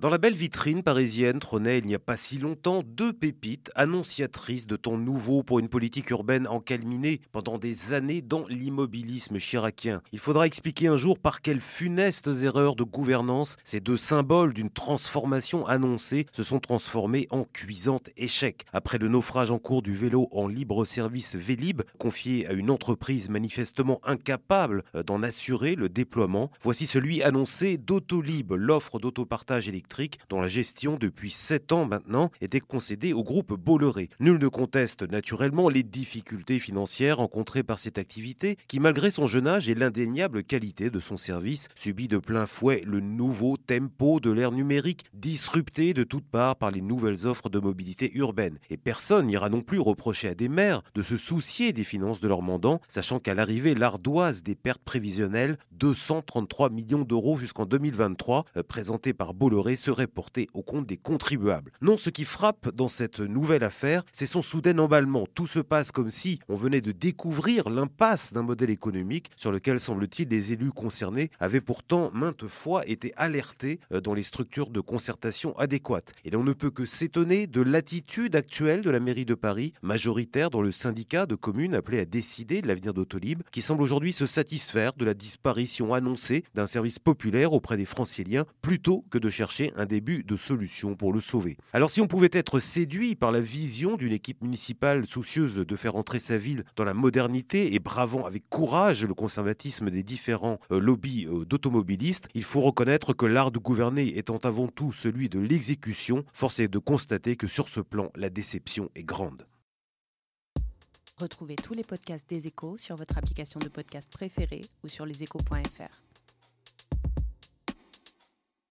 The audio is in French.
Dans la belle vitrine parisienne trônait il n'y a pas si longtemps deux pépites annonciatrices de ton nouveau pour une politique urbaine encalminée pendant des années dans l'immobilisme chiracien. Il faudra expliquer un jour par quelles funestes erreurs de gouvernance ces deux symboles d'une transformation annoncée se sont transformés en cuisante échec. Après le naufrage en cours du vélo en libre service Vélib, confié à une entreprise manifestement incapable d'en assurer le déploiement, voici celui annoncé d'Autolib, l'offre d'autopartage électrique dont la gestion depuis 7 ans maintenant était concédée au groupe Bolloré. Nul ne conteste naturellement les difficultés financières rencontrées par cette activité qui, malgré son jeune âge et l'indéniable qualité de son service, subit de plein fouet le nouveau tempo de l'ère numérique, disrupté de toutes parts par les nouvelles offres de mobilité urbaine. Et personne n'ira non plus reprocher à des maires de se soucier des finances de leurs mandants, sachant qu'à l'arrivée, l'ardoise des pertes prévisionnelles, 233 millions d'euros jusqu'en 2023, euh, présentée par Bolloré, serait porté au compte des contribuables. Non, ce qui frappe dans cette nouvelle affaire, c'est son soudain emballement. Tout se passe comme si on venait de découvrir l'impasse d'un modèle économique sur lequel, semble-t-il, les élus concernés avaient pourtant maintes fois été alertés euh, dans les structures de concertation adéquates. Et l'on ne peut que s'étonner de l'attitude actuelle de la mairie de Paris, majoritaire dans le syndicat de communes appelé à décider de l'avenir d'Autolib, qui semble aujourd'hui se satisfaire de la disparition annoncée d'un service populaire auprès des franciliens plutôt que de chercher un début de solution pour le sauver. Alors si on pouvait être séduit par la vision d'une équipe municipale soucieuse de faire entrer sa ville dans la modernité et bravant avec courage le conservatisme des différents euh, lobbies euh, d'automobilistes, il faut reconnaître que l'art de gouverner étant avant tout celui de l'exécution, force est de constater que sur ce plan, la déception est grande. Retrouvez tous les podcasts des échos sur votre application de podcast préférée ou sur leséchos.fr.